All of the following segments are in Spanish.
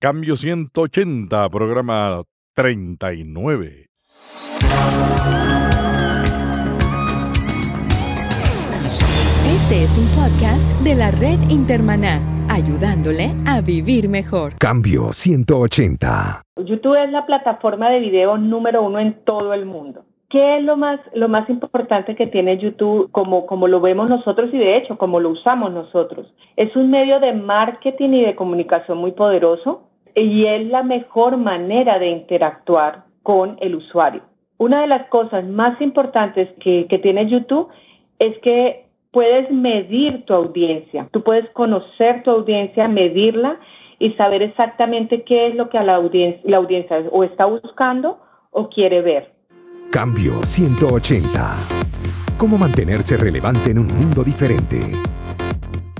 Cambio 180, programa 39. Este es un podcast de la red Intermaná, ayudándole a vivir mejor. Cambio 180. YouTube es la plataforma de video número uno en todo el mundo. ¿Qué es lo más, lo más importante que tiene YouTube como, como lo vemos nosotros y de hecho como lo usamos nosotros? Es un medio de marketing y de comunicación muy poderoso y es la mejor manera de interactuar con el usuario. Una de las cosas más importantes que, tiene YouTube es que puedes medir tu audiencia, tú puedes conocer tu audiencia, medirla y saber exactamente qué es lo que a la audiencia, la audiencia o está buscando o quiere ver. Cambio 180. ¿Cómo mantenerse relevante en un mundo diferente?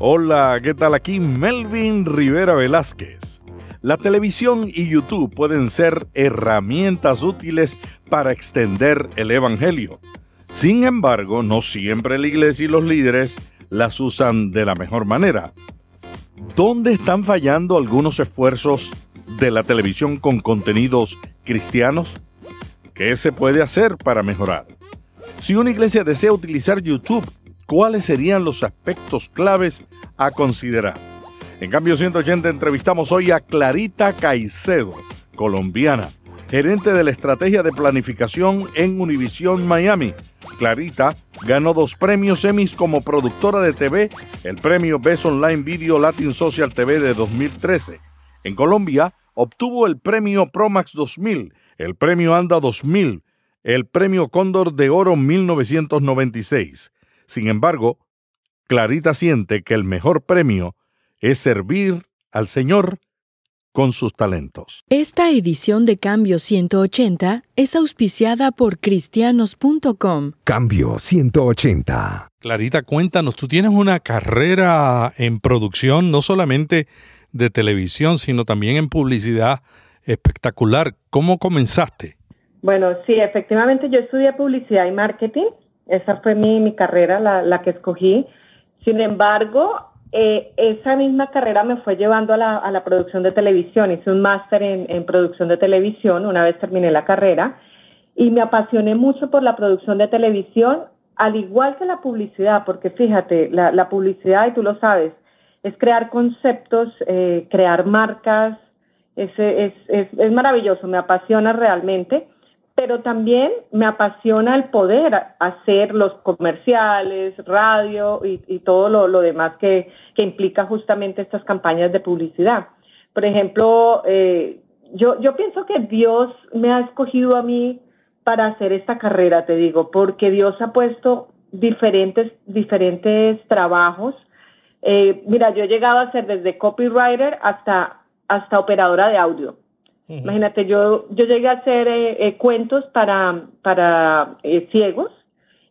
Hola, ¿qué tal? Aquí Melvin Rivera Velázquez. La televisión y YouTube pueden ser herramientas útiles para extender el Evangelio. Sin embargo, no siempre la iglesia y los líderes las usan de la mejor manera. ¿Dónde están fallando algunos esfuerzos de la televisión con contenidos cristianos? ¿Qué se puede hacer para mejorar? Si una iglesia desea utilizar YouTube, ¿cuáles serían los aspectos claves a considerar? En cambio 180 entrevistamos hoy a Clarita Caicedo, colombiana, gerente de la estrategia de planificación en Univision Miami. Clarita ganó dos premios Emmys como productora de TV, el premio Best Online Video Latin Social TV de 2013. En Colombia obtuvo el premio Promax 2000, el premio Anda 2000, el premio Cóndor de Oro 1996. Sin embargo, Clarita siente que el mejor premio es servir al Señor con sus talentos. Esta edición de Cambio 180 es auspiciada por cristianos.com. Cambio 180. Clarita, cuéntanos, tú tienes una carrera en producción, no solamente de televisión, sino también en publicidad espectacular. ¿Cómo comenzaste? Bueno, sí, efectivamente yo estudié publicidad y marketing. Esa fue mi, carrera, la, la que escogí. Sin embargo, eh, esa misma carrera me fue llevando a la, producción de televisión. Hice un máster en, producción de televisión una vez terminé la carrera y me apasioné mucho por la producción de televisión, al igual que la publicidad, porque fíjate, la, publicidad, y tú lo sabes, es crear conceptos, eh, crear marcas, es, es maravilloso, me apasiona realmente pero también me apasiona el poder hacer los comerciales, radio y, todo lo, demás que, implica justamente estas campañas de publicidad. Por ejemplo, eh, yo, pienso que Dios me ha escogido a mí para hacer esta carrera, te digo, porque Dios ha puesto diferentes, diferentes trabajos. Eh, mira, yo he llegado a ser desde copywriter hasta, hasta operadora de audio. Imagínate, yo, yo llegué a hacer eh, eh, cuentos para, para eh, ciegos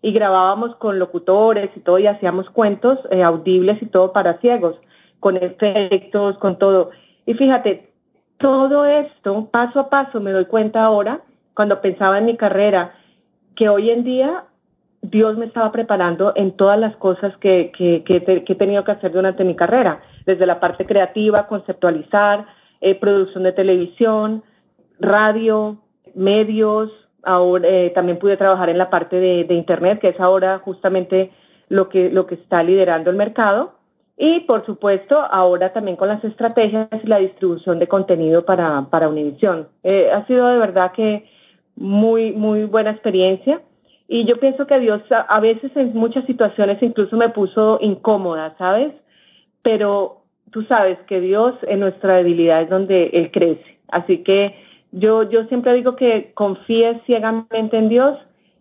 y grabábamos con locutores y todo y hacíamos cuentos audibles y todo para ciegos, con efectos, con todo. Y fíjate, todo esto, paso a paso, me doy cuenta ahora, cuando pensaba en mi carrera, que hoy en día Dios me estaba preparando en todas las cosas que, que, que, que he tenido que hacer durante mi carrera, desde la parte creativa, conceptualizar, eh, producción de televisión, radio, medios. Ahora eh, también pude trabajar en la parte de, internet, que es ahora justamente lo que, lo que está liderando el mercado. Y por supuesto, ahora también con las estrategias y la distribución de contenido para, para Univision. Eh, ha sido de verdad que muy, muy buena experiencia. Y yo pienso que Dios a veces en muchas situaciones incluso me puso incómoda, ¿sabes? Pero tú sabes que Dios en nuestra debilidad es donde Él crece. Así que yo, yo siempre digo que confíes ciegamente en Dios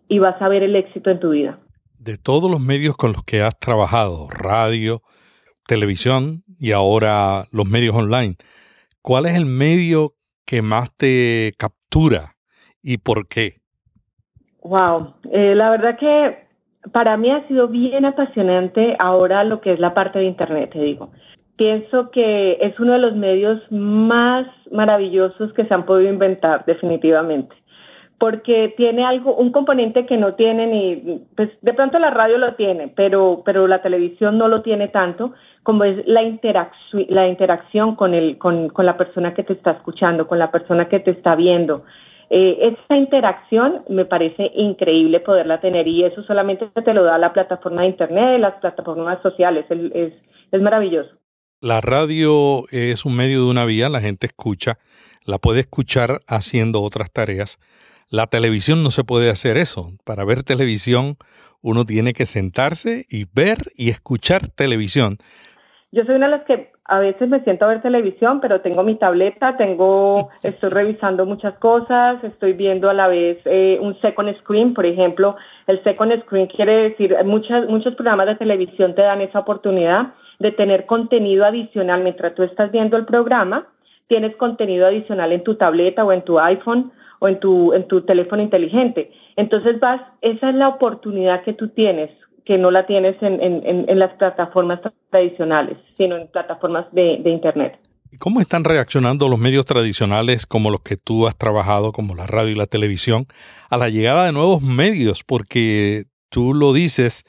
y vas a ver el éxito en tu vida. De todos los medios con los que has trabajado, radio, televisión y ahora los medios online, ¿cuál es el medio que más te captura y por qué? Wow, eh, la verdad que para mí ha sido bien apasionante ahora lo que es la parte de Internet, te digo pienso que es uno de los medios más maravillosos que se han podido inventar, definitivamente, porque tiene algo, un componente que no tiene ni, pues de pronto la radio lo tiene, pero, pero la televisión no lo tiene tanto, como es la interacción, la interacción con el, con, con la persona que te está escuchando, con la persona que te está viendo. Eh, esa interacción me parece increíble poderla tener y eso solamente te lo da la plataforma de internet, las plataformas sociales, es, es maravilloso. La radio es un medio de una vía, la gente escucha, la puede escuchar haciendo otras tareas la televisión no se puede hacer eso. Para ver televisión uno tiene que sentarse y ver y escuchar televisión. Yo soy una de las que a veces me siento a ver televisión, pero tengo mi tableta, tengo, estoy revisando muchas cosas, estoy viendo a la vez eh, un second screen, por ejemplo. El second screen quiere decir, muchas, muchos programas de televisión te dan esa oportunidad de tener contenido adicional mientras tú estás viendo el programa. Tienes contenido adicional en tu tableta o en tu iPhone o en tu, en tu teléfono inteligente. Entonces vas, esa es la oportunidad que tú tienes, que no la tienes en, en, en las plataformas tradicionales, sino en plataformas de, de Internet. ¿Cómo están reaccionando los medios tradicionales como los que tú has trabajado, como la radio y la televisión, a la llegada de nuevos medios? Porque tú lo dices,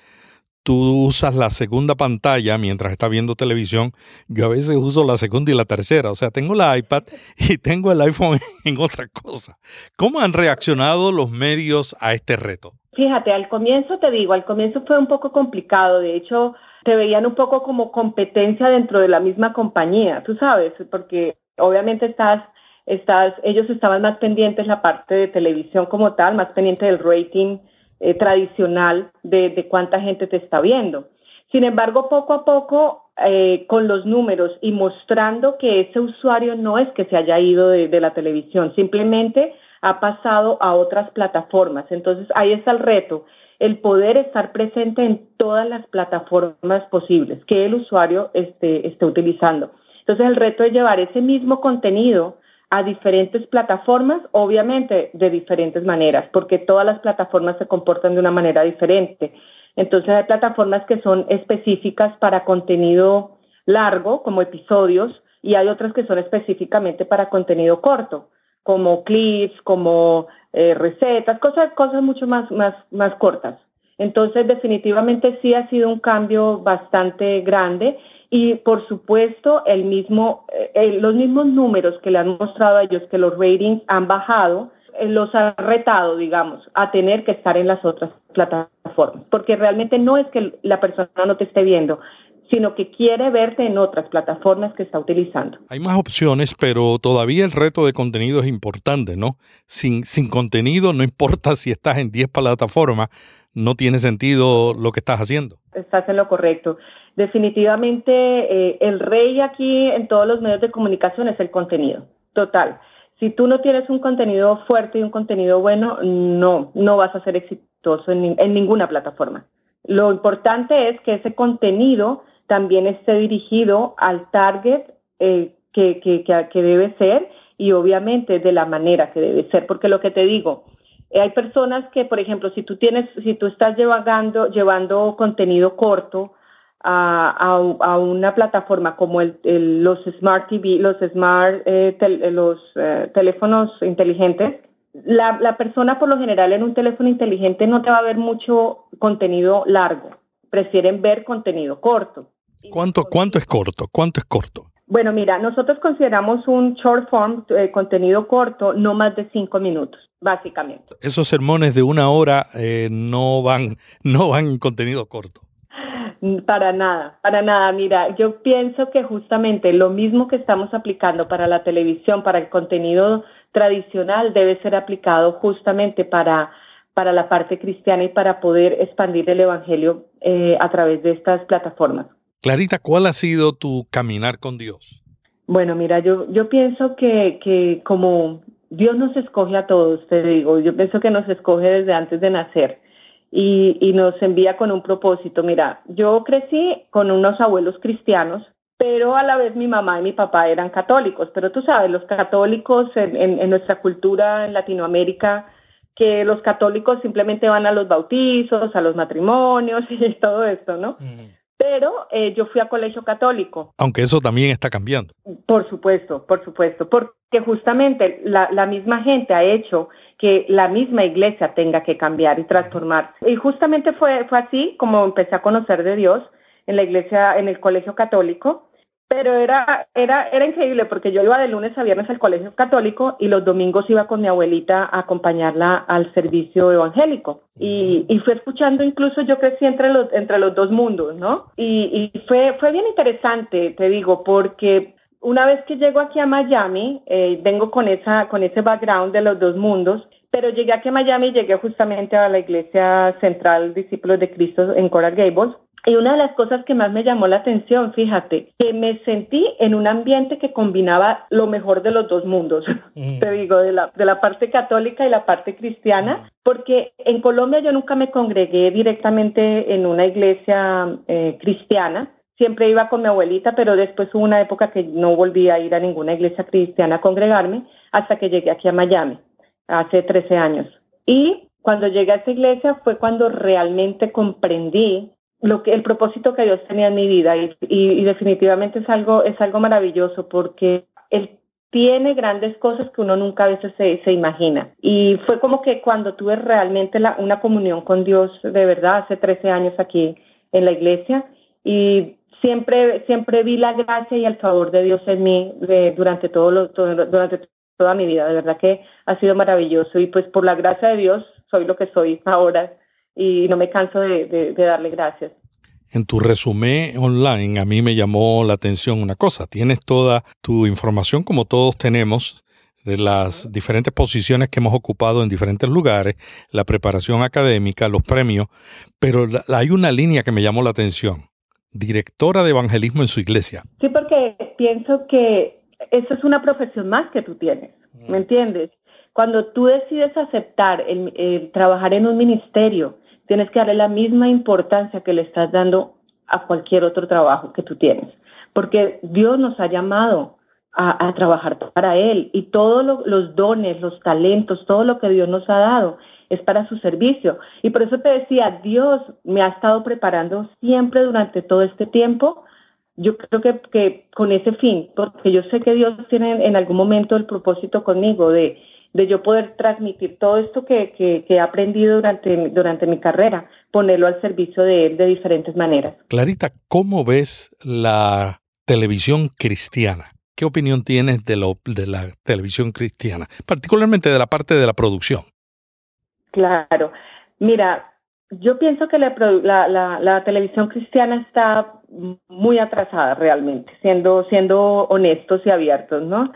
tú usas la segunda pantalla mientras estás viendo televisión. Yo a veces uso la segunda y la tercera. O sea, tengo la iPad y tengo el iPhone en otra cosa. ¿Cómo han reaccionado los medios a este reto? Fíjate, al comienzo te digo, al comienzo fue un poco complicado. De hecho, te veían un poco como competencia dentro de la misma compañía, tú sabes, porque obviamente estás estás, ellos estaban más pendientes la parte de televisión como tal, más pendiente del rating eh, tradicional de, cuánta gente te está viendo. Sin embargo, poco a poco, eh, con los números y mostrando que ese usuario no es que se haya ido de, de, la televisión, simplemente ha pasado a otras plataformas. Entonces, ahí está el reto, el poder estar presente en todas las plataformas posibles que el usuario esté, esté utilizando. Entonces, el reto es llevar ese mismo contenido a diferentes plataformas, obviamente de diferentes maneras, porque todas las plataformas se comportan de una manera diferente. Entonces hay plataformas que son específicas para contenido largo, como episodios, y hay otras que son específicamente para contenido corto, como clips, como eh, recetas, cosas, cosas mucho más, más, más cortas. Entonces, definitivamente sí ha sido un cambio bastante grande y por supuesto el mismo, eh, los mismos números que le han mostrado a ellos que los ratings han bajado, eh, los ha retado, digamos, a tener que estar en las otras plataformas, porque realmente no es que la persona no te esté viendo, sino que quiere verte en otras plataformas que está utilizando. Hay más opciones, pero todavía el reto de contenido es importante, ¿no? Sin, sin contenido, no importa si estás en 10 plataformas, no tiene sentido lo que estás haciendo. Estás en lo correcto. Definitivamente eh, el rey aquí en todos los medios de comunicación es el contenido, total. Si tú no tienes un contenido fuerte y un contenido bueno, no, no vas a ser exitoso en, ninguna plataforma. Lo importante es que ese contenido también esté dirigido al target eh, que, que, que, debe ser y obviamente de la manera que debe ser, porque lo que te digo, hay personas que, por ejemplo, si tú tienes, si tú estás llevando, llevando contenido corto, a, una plataforma como el, los Smart TV, los Smart, eh, eh, los eh, teléfonos inteligentes, la, la persona por lo general en un teléfono inteligente no te va a ver mucho contenido largo, prefieren ver contenido corto. ¿Cuánto, cuánto es corto? ¿Cuánto es corto? Bueno, mira, nosotros consideramos un short form, contenido corto, no más de cinco minutos, básicamente. Esos sermones de una hora no van, no van en contenido corto. Para nada, para nada. Mira, yo pienso que justamente lo mismo que estamos aplicando para la televisión, para el contenido tradicional, debe ser aplicado justamente para, para la parte cristiana y para poder expandir el Evangelio eh, a través de estas plataformas. Clarita, ¿cuál ha sido tu caminar con Dios? Bueno, mira, yo, yo pienso que, que como Dios nos escoge a todos, te digo, yo pienso que nos escoge desde antes de nacer y, y nos envía con un propósito. Mira, yo crecí con unos abuelos cristianos, pero a la vez mi mamá y mi papá eran católicos. Pero tú sabes, los católicos en, en, nuestra cultura en Latinoamérica, que los católicos simplemente van a los bautizos, a los matrimonios y todo esto, ¿no? Pero eh, yo fui a colegio católico. Aunque eso también está cambiando. Por supuesto, por supuesto, porque justamente la, la misma gente ha hecho que la misma iglesia tenga que cambiar y transformarse. Y justamente fue, fue así como empecé a conocer de Dios en la iglesia, en el colegio católico pero era, era, era increíble porque yo iba de lunes a viernes al colegio católico y los domingos iba con mi abuelita a acompañarla al servicio evangélico. Y, y fue escuchando, incluso yo crecí entre los, entre los dos mundos, ¿no? Y, y fue, fue bien interesante, te digo, porque una vez que llego aquí a Miami, eh, vengo con, esa, con ese background de los dos mundos, pero llegué aquí a Miami y llegué justamente a la iglesia central Discípulos de Cristo en Coral Gables y una de las cosas que más me llamó la atención, fíjate, que me sentí en un ambiente que combinaba lo mejor de los dos mundos, mm. te digo, de la, de la parte católica y la parte cristiana, mm. porque en Colombia yo nunca me congregué directamente en una iglesia eh, cristiana, siempre iba con mi abuelita, pero después hubo una época que no volví a ir a ninguna iglesia cristiana a congregarme hasta que llegué aquí a Miami, hace 13 años. Y cuando llegué a esa iglesia fue cuando realmente comprendí lo que el propósito que Dios tenía en mi vida y, y, definitivamente es algo es algo maravilloso porque él tiene grandes cosas que uno nunca a veces se, se imagina. Y fue como que cuando tuve realmente la, una comunión con Dios de verdad hace 13 años aquí en la iglesia y siempre siempre vi la gracia y el favor de Dios en mí de, durante todo, lo, todo durante toda mi vida. De verdad que ha sido maravilloso y pues por la gracia de Dios soy lo que soy ahora y no me canso de, darle gracias. En tu resumen online a mí me llamó la atención una cosa. Tienes toda tu información como todos tenemos de las diferentes posiciones que hemos ocupado en diferentes lugares, la preparación académica, los premios, pero hay una línea que me llamó la atención. Directora de evangelismo en su iglesia. Sí, porque pienso que eso es una profesión más que tú tienes, ¿me mm. entiendes? Cuando tú decides aceptar el trabajar en un ministerio, tienes que darle la misma importancia que le estás dando a cualquier otro trabajo que tú tienes, porque Dios nos ha llamado a, trabajar para Él y todos los dones, los talentos, todo lo que Dios nos ha dado es para su servicio. Y por eso te decía, Dios me ha estado preparando siempre durante todo este tiempo. Yo creo que, que con ese fin, porque yo sé que Dios tiene en algún momento el propósito conmigo de, de yo poder transmitir todo esto que, que, he aprendido durante, durante mi carrera, ponerlo al servicio de él de diferentes maneras. Clarita, ¿cómo ves la televisión cristiana? ¿Qué opinión tienes de, lo, de la televisión cristiana, particularmente de la parte de la producción? Claro, mira, yo pienso que la, la, la, televisión cristiana está muy atrasada realmente, siendo, siendo honestos y abiertos, ¿no? Mm.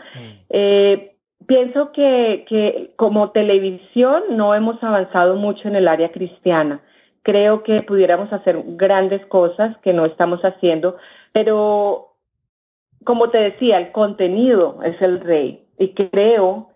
Eh, pienso que, como televisión no hemos avanzado mucho en el área cristiana. Creo que pudiéramos hacer grandes cosas que no estamos haciendo, pero como te decía, el contenido es el rey y creo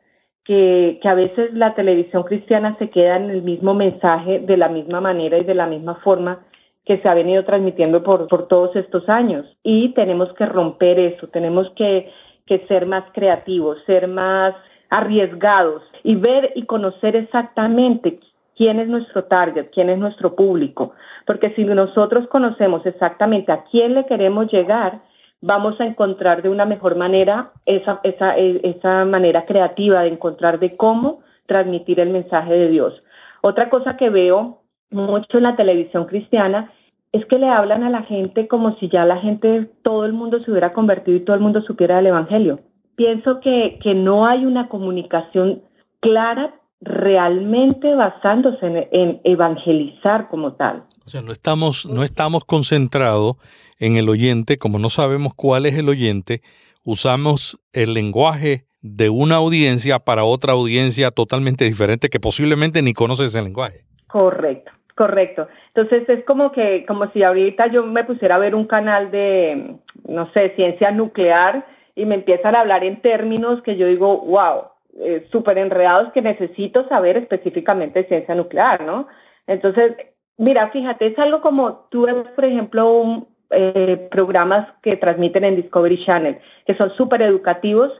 que, que, a veces la televisión cristiana se queda en el mismo mensaje de la misma manera y de la misma forma que se ha venido transmitiendo por, por todos estos años. Y tenemos que romper eso, tenemos que que ser más creativos, ser más arriesgados y ver y conocer exactamente quién es nuestro target, quién es nuestro público. Porque si nosotros conocemos exactamente a quién le queremos llegar, vamos a encontrar de una mejor manera esa, esa, esa manera creativa de encontrar de cómo transmitir el mensaje de Dios. Otra cosa que veo mucho en la televisión cristiana es que le hablan a la gente como si ya la gente, todo el mundo se hubiera convertido y todo el mundo supiera del Evangelio. Pienso que, que no hay una comunicación clara realmente basándose en, en, evangelizar como tal. O sea, no estamos, no estamos concentrados en el oyente, como no sabemos cuál es el oyente, usamos el lenguaje de una audiencia para otra audiencia totalmente diferente que posiblemente ni conoce ese lenguaje. Correcto. Correcto. Entonces es como que, como si ahorita yo me pusiera a ver un canal de, no sé, ciencia nuclear y me empiezan a hablar en términos que yo digo, wow, eh, súper enredados que necesito saber específicamente ciencia nuclear, ¿no? Entonces, mira, fíjate, es algo como tú ves, por ejemplo, un, eh, programas que transmiten en Discovery Channel, que son súper educativos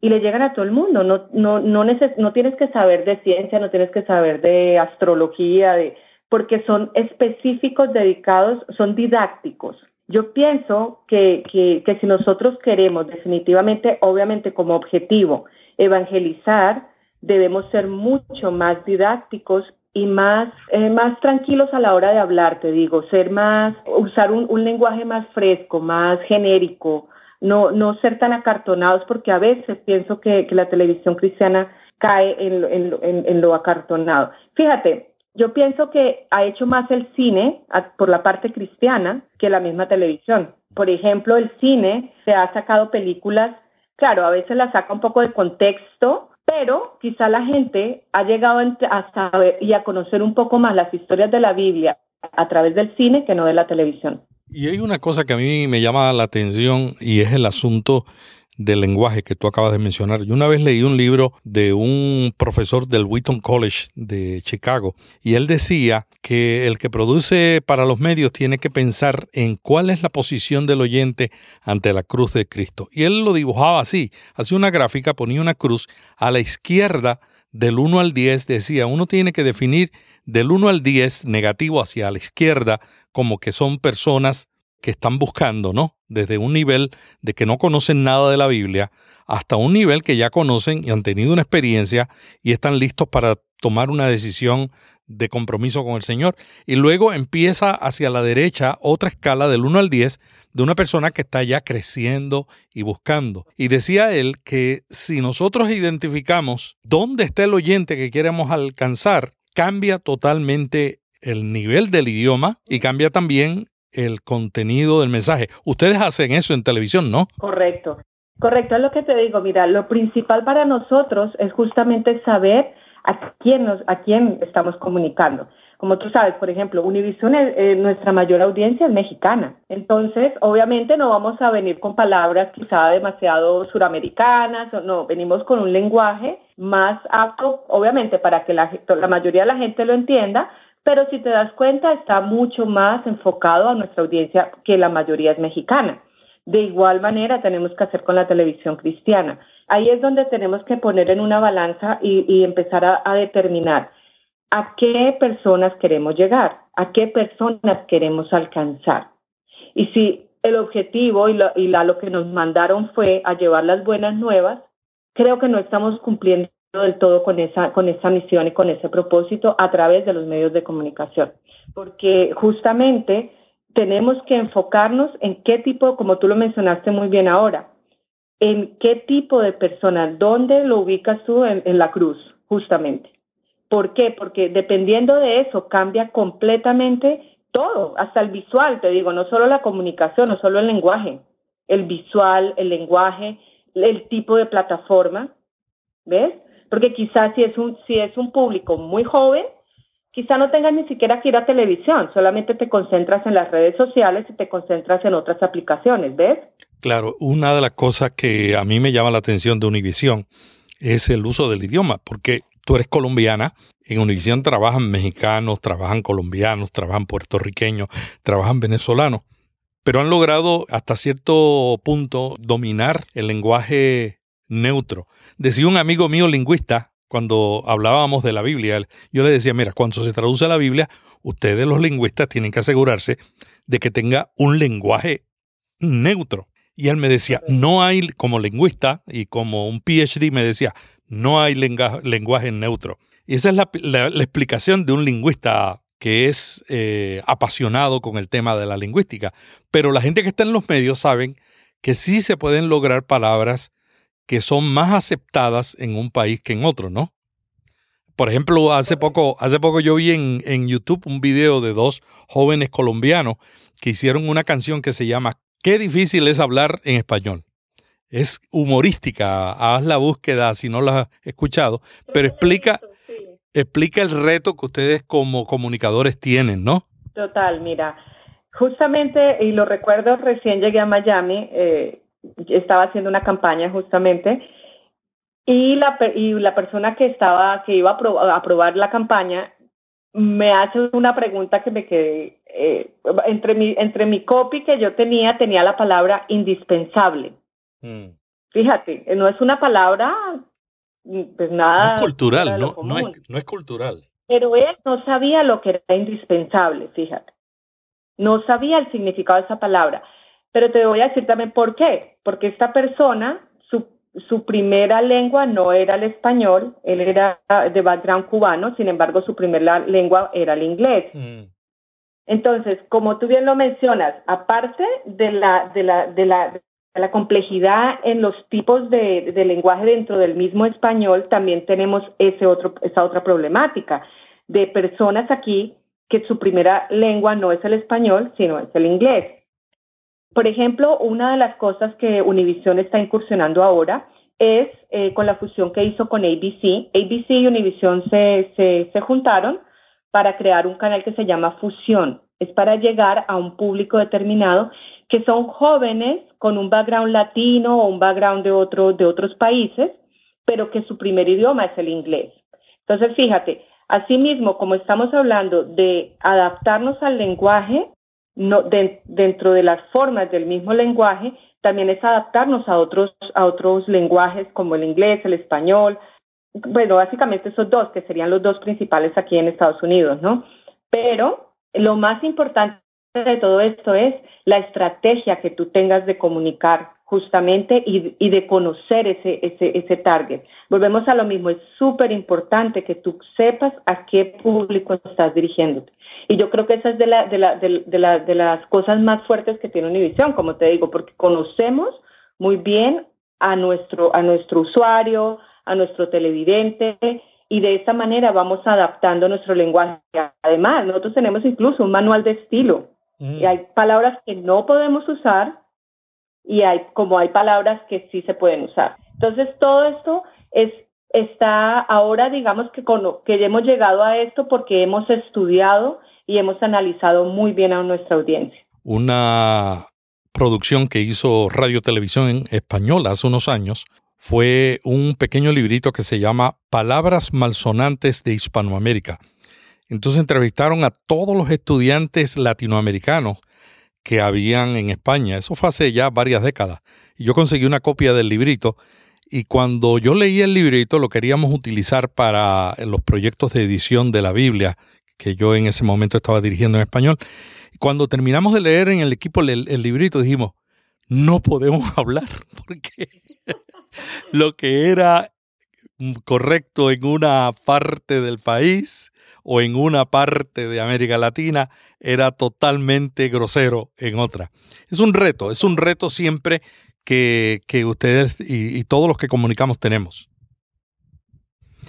y le llegan a todo el mundo. No, no, no, no tienes que saber de ciencia, no tienes que saber de astrología, de porque son específicos, dedicados, son didácticos Yo pienso que, que, si nosotros queremos definitivamente, obviamente como objetivo, evangelizar, debemos ser mucho más didácticos y más, eh, más tranquilos a la hora de hablar, te digo, ser más, usar un, lenguaje más fresco, más genérico, no, no ser tan acartonados, porque a veces pienso que, la televisión cristiana cae en, lo acartonado. Fíjate, yo pienso que ha hecho más el cine por la parte cristiana que la misma televisión. Por ejemplo, el cine se ha sacado películas, claro, a veces las saca un poco de contexto, pero quizá la gente ha llegado a saber y a conocer un poco más las historias de la Biblia a través del cine que no de la televisión. Y hay una cosa que a mí me llama la atención y es el asunto del lenguaje que tú acabas de mencionar. Yo una vez leí un libro de un profesor del Wheaton College de Chicago y él decía que el que produce para los medios tiene que pensar en cuál es la posición del oyente ante la cruz de Cristo. Y él lo dibujaba así, hacía una gráfica, ponía una cruz a la izquierda del 1 al 10, decía, uno tiene que definir del 1 al 10 negativo hacia la izquierda como que son personas que están buscando, ¿no? Desde un nivel de que no conocen nada de la Biblia hasta un nivel que ya conocen y han tenido una experiencia y están listos para tomar una decisión de compromiso con el Señor. Y luego empieza hacia la derecha otra escala del 1 al 10 de una persona que está ya creciendo y buscando. Y decía él que si nosotros identificamos dónde está el oyente que queremos alcanzar, cambia totalmente el nivel del idioma y cambia también el contenido del mensaje. Ustedes hacen eso en televisión, ¿no? Correcto. Correcto, es lo que te digo. Mira, lo principal para nosotros es justamente saber a quién, nos, a quién estamos comunicando. Como tú sabes, por ejemplo, Univision, eh, nuestra mayor audiencia es mexicana. Entonces, obviamente no vamos a venir con palabras quizá demasiado suramericanas, no, venimos con un lenguaje más apto, obviamente, para que la, la mayoría de la gente lo entienda, pero si te das cuenta está mucho más enfocado a nuestra audiencia que la mayoría es mexicana. De igual manera tenemos que hacer con la televisión cristiana. Ahí es donde tenemos que poner en una balanza y, empezar a, determinar a qué personas queremos llegar, a qué personas queremos alcanzar. Y si el objetivo y, lo, lo que nos mandaron fue a llevar las buenas nuevas, creo que no estamos cumpliendo del todo con esa, con esa misión y con ese propósito a través de los medios de comunicación. Porque justamente tenemos que enfocarnos en qué tipo, como tú lo mencionaste muy bien ahora, en qué tipo de persona, dónde lo ubicas tú en, en la cruz, justamente. ¿Por qué? Porque dependiendo de eso cambia completamente todo, hasta el visual, te digo, no solo la comunicación, no solo el lenguaje, el visual, el lenguaje, el tipo de plataforma, ¿ves? Porque quizás si es un, si es un público muy joven, quizá no tengas ni siquiera que ir a televisión, solamente te concentras en las redes sociales y te concentras en otras aplicaciones, ¿ves? Claro, una de las cosas que a mí me llama la atención de Univision es el uso del idioma, porque tú eres colombiana, en Univision trabajan mexicanos, trabajan colombianos, trabajan puertorriqueños, trabajan venezolanos, pero han logrado hasta cierto punto dominar el lenguaje neutro. Decía un amigo mío lingüista, cuando hablábamos de la Biblia, yo le decía, mira, cuando se traduce la Biblia, ustedes los lingüistas tienen que asegurarse de que tenga un lenguaje neutro. Y él me decía, no hay, como lingüista y como un PhD me decía, no hay lenguaje neutro. Y esa es la, explicación de un lingüista que es eh, apasionado con el tema de la lingüística. Pero la gente que está en los medios saben que sí se pueden lograr palabras que son más aceptadas en un país que en otro, ¿no? Por ejemplo, hace poco, hace poco yo vi en, en YouTube un video de dos jóvenes colombianos que hicieron una canción que se llama Qué difícil es hablar en español. Es humorística, haz la búsqueda si no la has escuchado, pero explica, explica el reto que ustedes como comunicadores tienen, ¿no? Total, mira, justamente, y lo recuerdo, recién llegué a Miami, eh, estaba haciendo una campaña justamente y la, y la persona que estaba, que iba a, aprobar la campaña, me hace una pregunta que me quedé, eh, entre, mi, entre mi copy que yo tenía, tenía la palabra indispensable. Mm. Fíjate, no es una palabra, pues nada. No es cultural, no, no, es, no es cultural. Pero él no sabía lo que era indispensable, fíjate. no sabía el significado de esa palabra. Pero te voy a decir también por qué. Porque esta persona, su, su primera lengua no era el español, él era de background cubano, sin embargo su primera lengua era el inglés. Mm. Entonces, como tú bien lo mencionas, aparte de la, de la, de la, la complejidad en los tipos de, de, lenguaje dentro del mismo español, también tenemos ese otro, esa otra problemática de personas aquí que su primera lengua no es el español, sino es el inglés. Por ejemplo, una de las cosas que Univision está incursionando ahora es eh, con la fusión que hizo con ABC. ABC y Univision se, se, se juntaron para crear un canal que se llama Fusión. Es para llegar a un público determinado que son jóvenes con un background latino o un background de, otro, de otros países, pero que su primer idioma es el inglés. Entonces, fíjate, asimismo, como estamos hablando de adaptarnos al lenguaje, no, dentro de las formas del mismo lenguaje, también es adaptarnos a otros, a otros lenguajes como el inglés, el español. Bueno, básicamente esos dos, que serían los dos principales aquí en Estados Unidos, ¿no? Pero lo más importante de todo esto es la estrategia que tú tengas de comunicar justamente y, de conocer ese, ese, ese target. Volvemos a lo mismo, es súper importante que tú sepas a qué público estás dirigiéndote. Y yo creo que esa es de, la, de, la, de, la, de las cosas más fuertes que tiene Univision, como te digo, porque conocemos muy bien a nuestro, a nuestro usuario, a nuestro televidente, y de esta manera vamos adaptando nuestro lenguaje. Además, nosotros tenemos incluso un manual de estilo. Mm. Y hay palabras que no podemos usar y hay como hay palabras que sí se pueden usar. Entonces, todo esto es está ahora, digamos que, con, que hemos llegado a esto porque hemos estudiado y hemos analizado muy bien a nuestra audiencia. Una producción que hizo Radio Televisión en español hace unos años fue un pequeño librito que se llama Palabras malsonantes de Hispanoamérica. Entonces entrevistaron a todos los estudiantes latinoamericanos que habían en España. Eso fue hace ya varias décadas. Yo conseguí una copia del librito y cuando yo leí el librito lo queríamos utilizar para los proyectos de edición de la Biblia que yo en ese momento estaba dirigiendo en español. Y cuando terminamos de leer en el equipo el librito dijimos, no podemos hablar porque lo que era correcto en una parte del país o en una parte de América Latina era totalmente grosero en otra. Es un reto, es un reto siempre que, ustedes y, todos los que comunicamos tenemos.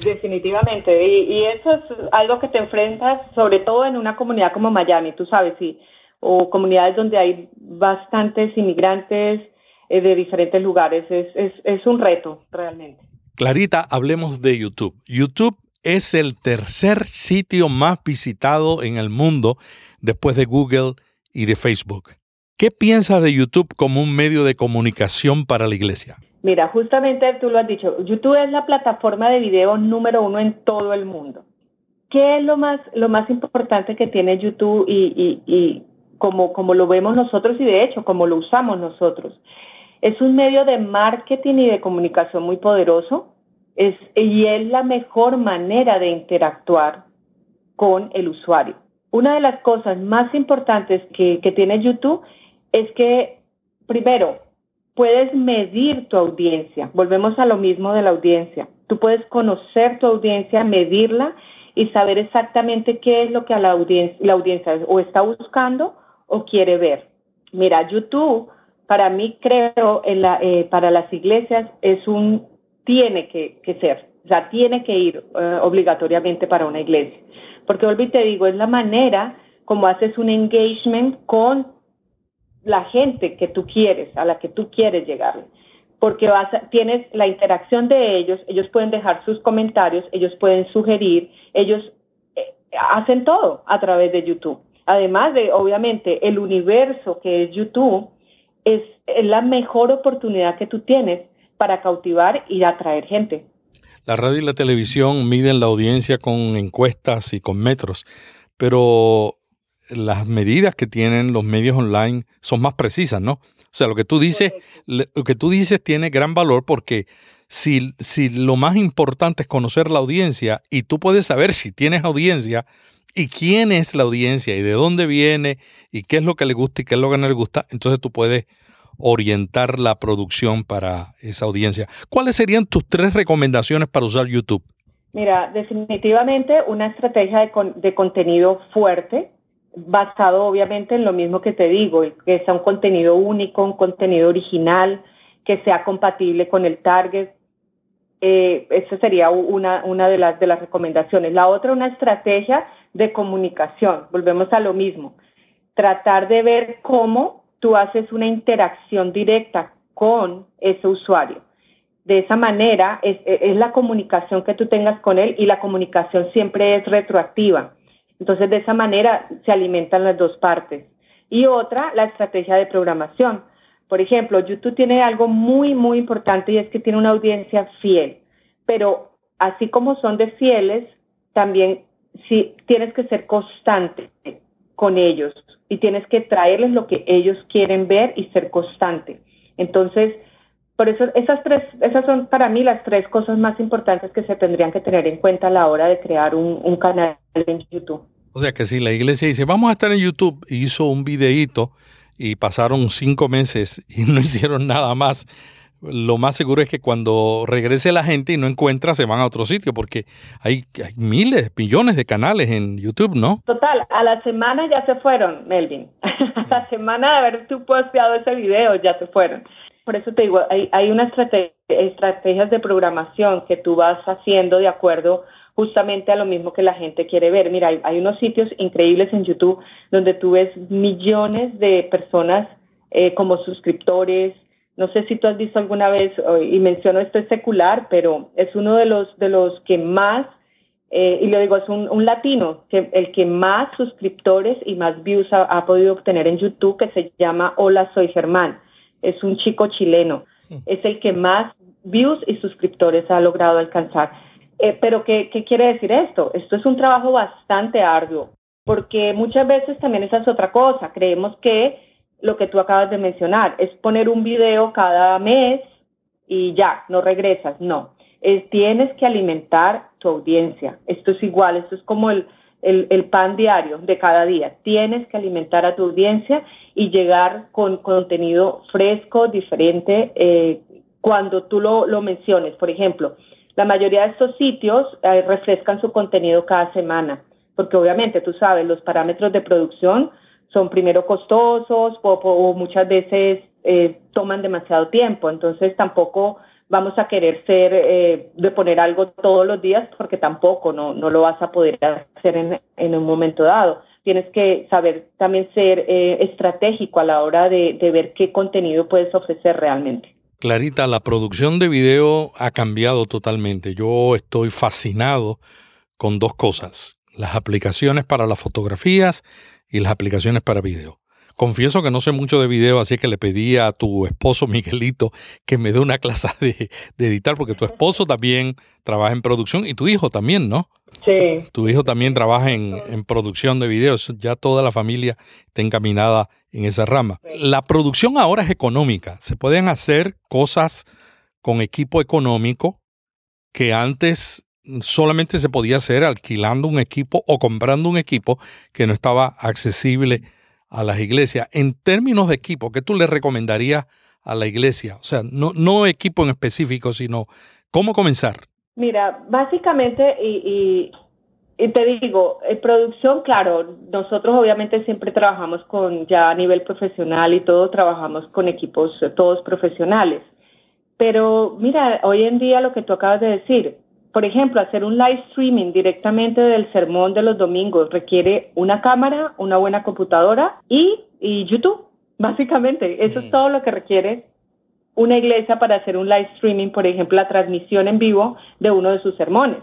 Definitivamente, y, eso es algo que te enfrentas sobre todo en una comunidad como Miami, tú sabes, y, o comunidades donde hay bastantes inmigrantes eh, de diferentes lugares, es, es, es un reto realmente. Clarita, hablemos de YouTube. YouTube es el tercer sitio más visitado en el mundo después de Google y de Facebook. ¿Qué piensas de YouTube como un medio de comunicación para la iglesia? Mira, justamente tú lo has dicho, YouTube es la plataforma de video número uno en todo el mundo. ¿Qué es lo más, lo más importante que tiene YouTube y, como, como lo vemos nosotros y de hecho como lo usamos nosotros? Es un medio de marketing y de comunicación muy poderoso y es la mejor manera de interactuar con el usuario. Una de las cosas más importantes que, tiene YouTube es que, primero, puedes medir tu audiencia. Volvemos a lo mismo de la audiencia. Tú puedes conocer tu audiencia, medirla y saber exactamente qué es lo que la audiencia, o está buscando o quiere ver. Mira, YouTube, para mí creo, eh, para las iglesias es un tiene que, ser, o sea, tiene que ir eh, obligatoriamente para una iglesia. Porque, volví te digo, es la manera como haces un engagement con la gente que tú quieres, a la que tú quieres llegar. Porque vas tienes la interacción de ellos, ellos pueden dejar sus comentarios, ellos pueden sugerir, ellos eh, hacen todo a través de YouTube. Además de, obviamente, el universo que es YouTube, es la mejor oportunidad que tú tienes para cautivar y atraer gente. La radio y la televisión miden la audiencia con encuestas y con metros, pero las medidas que tienen los medios online son más precisas, ¿no? O sea, lo que tú dices, lo que tú dices tiene gran valor porque si, si lo más importante es conocer la audiencia y tú puedes saber si tienes audiencia y quién es la audiencia y de dónde viene y qué es lo que le gusta y qué es lo que no le gusta, entonces tú puedes orientar la producción para esa audiencia. ¿Cuáles serían tus tres recomendaciones para usar YouTube? Mira, definitivamente una estrategia de, de contenido fuerte, basado obviamente en lo mismo que te digo, que sea un contenido único, un contenido original, que sea compatible con el target. Eh, esa sería una, una de, las, de las recomendaciones. La otra, una estrategia de comunicación. Volvemos a lo mismo. Tratar de ver cómo tú haces una interacción directa con ese usuario. De esa manera es, es la comunicación que tú tengas con él y la comunicación siempre es retroactiva. Entonces, de esa manera se alimentan las dos partes. Y otra, la estrategia de programación. Por ejemplo, YouTube tiene algo muy, muy importante y es que tiene una audiencia fiel. Pero así como son de fieles, también sí, tienes que ser constante con ellos y tienes que traerles lo que ellos quieren ver y ser constante. Entonces, por eso esas tres, esas son para mí las tres cosas más importantes que se tendrían que tener en cuenta a la hora de crear un, un canal en YouTube. O sea que si la iglesia dice, vamos a estar en YouTube, hizo un videíto y pasaron cinco meses y no hicieron nada más, lo más seguro es que cuando regrese la gente y no encuentra, se van a otro sitio, porque hay, hay miles, millones de canales en YouTube, ¿no? Total, a la semana ya se fueron, Melvin. a la semana de haber tú posteado ese video, ya se fueron. Por eso te digo, hay, hay unas estrategias de programación que tú vas haciendo de acuerdo justamente a lo mismo que la gente quiere ver. Mira, hay, unos sitios increíbles en YouTube donde tú ves millones de personas eh, como suscriptores. No sé si tú has visto alguna vez, y menciono esto es secular, pero es uno de los, de los que más, eh, y lo digo, es un, un, latino, que el que más suscriptores y más views ha, ha podido obtener en YouTube, que se llama Hola, soy Germán es un chico chileno, es el que más views y suscriptores ha logrado alcanzar. Eh, pero ¿qué, ¿qué quiere decir esto? Esto es un trabajo bastante arduo, porque muchas veces también esa es otra cosa. Creemos que lo que tú acabas de mencionar es poner un video cada mes y ya, no regresas. No, es, tienes que alimentar tu audiencia. Esto es igual, esto es como el, el, pan diario de cada día. Tienes que alimentar a tu audiencia y llegar con contenido fresco, diferente, eh, cuando tú lo, lo, menciones. Por ejemplo, la mayoría de estos sitios eh, refrescan su contenido cada semana, porque obviamente tú sabes, los parámetros de producción son primero costosos o, muchas veces eh, toman demasiado tiempo, entonces tampoco vamos a querer ser eh, de poner algo todos los días porque tampoco no, no lo vas a poder hacer en, en un momento dado. Tienes que saber también ser eh, estratégico a la hora de, de ver qué contenido puedes ofrecer realmente. Clarita, la producción de video ha cambiado totalmente. Yo estoy fascinado con dos cosas, las aplicaciones para las fotografías y las aplicaciones para video. Confieso que no sé mucho de video, así que le pedí a tu esposo Miguelito que me dé una clase de, editar, porque tu esposo también trabaja en producción y tu hijo también, ¿no? Sí. Tu hijo también trabaja en, producción de videos, ya toda la familia está encaminada en esa rama. La producción ahora es económica, se pueden hacer cosas con equipo económico que antes solamente se podía hacer alquilando un equipo o comprando un equipo que no estaba accesible a las iglesias. En términos de equipo, ¿qué tú le recomendarías a la iglesia? O sea, no, no equipo en específico, sino cómo comenzar. Mira, básicamente, y, te digo, en producción, claro, nosotros obviamente siempre trabajamos con, ya a nivel profesional y todo, trabajamos con equipos todos profesionales. Pero mira, hoy en día lo que tú acabas de decir, por ejemplo, hacer un live streaming directamente del sermón de los domingos requiere una cámara, una buena computadora y, YouTube. Básicamente, eso es mm. todo lo que requiere una iglesia para hacer un live streaming, por ejemplo, la transmisión en vivo de uno de sus sermones.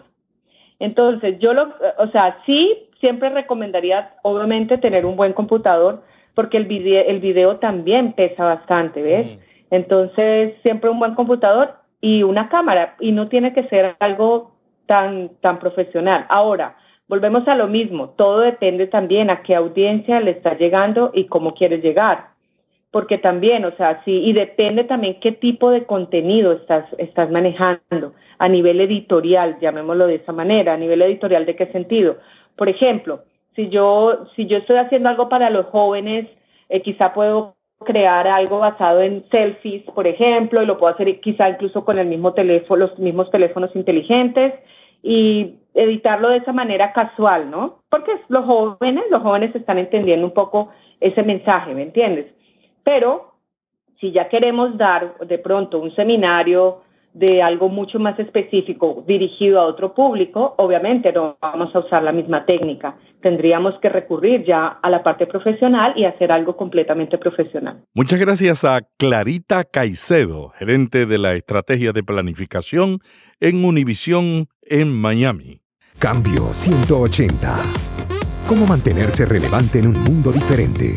Entonces, yo lo, o sea, sí, siempre recomendaría, obviamente, tener un buen computador, porque el video, el video también pesa bastante, ¿ves? Mm. Entonces, siempre un buen computador y una cámara y no tiene que ser algo tan, tan profesional. Ahora, volvemos a lo mismo, todo depende también a qué audiencia le está llegando y cómo quieres llegar. Porque también, o sea, sí, y depende también qué tipo de contenido estás, estás manejando a nivel editorial, llamémoslo de esa manera, a nivel editorial de qué sentido. Por ejemplo, Si yo, si yo estoy haciendo algo para los jóvenes, eh, quizá puedo crear algo basado en selfies, por ejemplo, y lo puedo hacer quizá incluso con el mismo teléfono, los mismos teléfonos inteligentes y editarlo de esa manera casual, ¿no? Porque los jóvenes, los jóvenes están entendiendo un poco ese mensaje, ¿me entiendes? Pero si ya queremos dar de pronto un seminario de algo mucho más específico dirigido a otro público, obviamente no vamos a usar la misma técnica. Tendríamos que recurrir ya a la parte profesional y hacer algo completamente profesional. Muchas gracias a Clarita Caicedo, gerente de la estrategia de planificación en Univisión en Miami. Cambio 180. ¿Cómo mantenerse relevante en un mundo diferente?